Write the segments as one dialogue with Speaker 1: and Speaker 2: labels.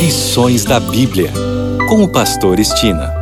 Speaker 1: Lições da Bíblia, com o Pastor Estina.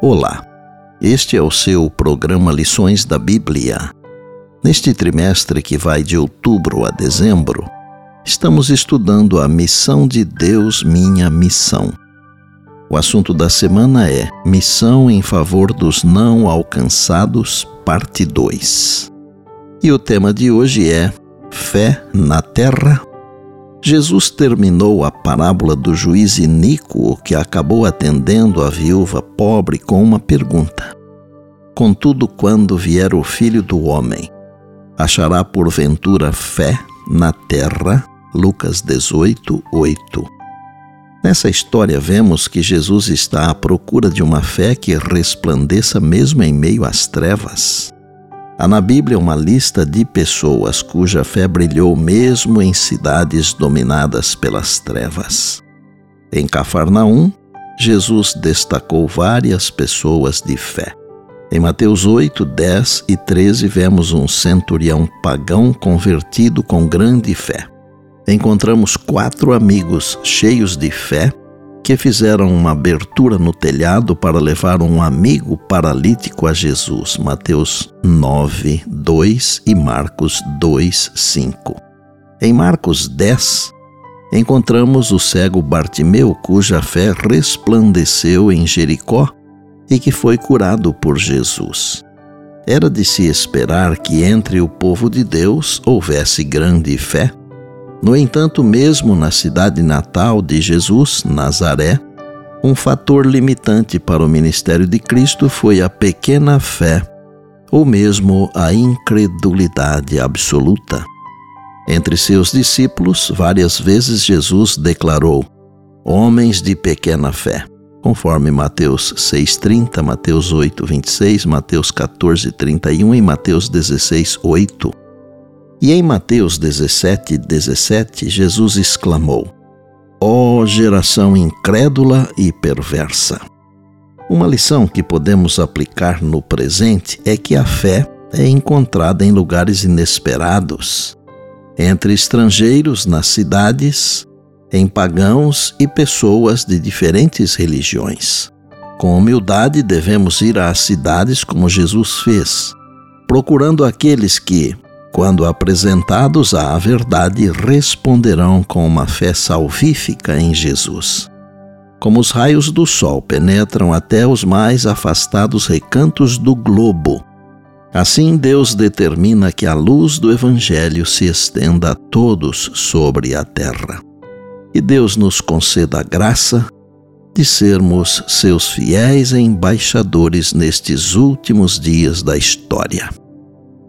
Speaker 2: Olá, este é o seu programa Lições da Bíblia. Neste trimestre que vai de outubro a dezembro, estamos estudando a missão de Deus, minha missão. O assunto da semana é Missão em favor dos não alcançados, parte 2. E o tema de hoje é Fé na Terra. Jesus terminou a parábola do juiz iníquo que acabou atendendo a viúva pobre com uma pergunta. Contudo, quando vier o filho do homem, achará porventura fé na terra? Lucas 18, 8. Nessa história, vemos que Jesus está à procura de uma fé que resplandeça mesmo em meio às trevas. Há na Bíblia uma lista de pessoas cuja fé brilhou mesmo em cidades dominadas pelas trevas. Em Cafarnaum, Jesus destacou várias pessoas de fé. Em Mateus 8, 10 e 13, vemos um centurião pagão convertido com grande fé. Encontramos quatro amigos cheios de fé que fizeram uma abertura no telhado para levar um amigo paralítico a Jesus. Mateus 9, 2 e Marcos 2, 5. Em Marcos 10, encontramos o cego Bartimeu, cuja fé resplandeceu em Jericó e que foi curado por Jesus. Era de se esperar que entre o povo de Deus houvesse grande fé no entanto, mesmo na cidade natal de Jesus, Nazaré, um fator limitante para o ministério de Cristo foi a pequena fé, ou mesmo a incredulidade absoluta. Entre seus discípulos, várias vezes Jesus declarou: Homens de pequena fé, conforme Mateus 6,30, Mateus 8,26, Mateus 14,31 e Mateus 16,8. E em Mateus 17, 17, Jesus exclamou: Ó oh, geração incrédula e perversa! Uma lição que podemos aplicar no presente é que a fé é encontrada em lugares inesperados, entre estrangeiros nas cidades, em pagãos e pessoas de diferentes religiões. Com humildade devemos ir às cidades como Jesus fez, procurando aqueles que, quando apresentados à verdade, responderão com uma fé salvífica em Jesus. Como os raios do sol penetram até os mais afastados recantos do globo, assim Deus determina que a luz do Evangelho se estenda a todos sobre a terra. E Deus nos conceda a graça de sermos seus fiéis embaixadores nestes últimos dias da história.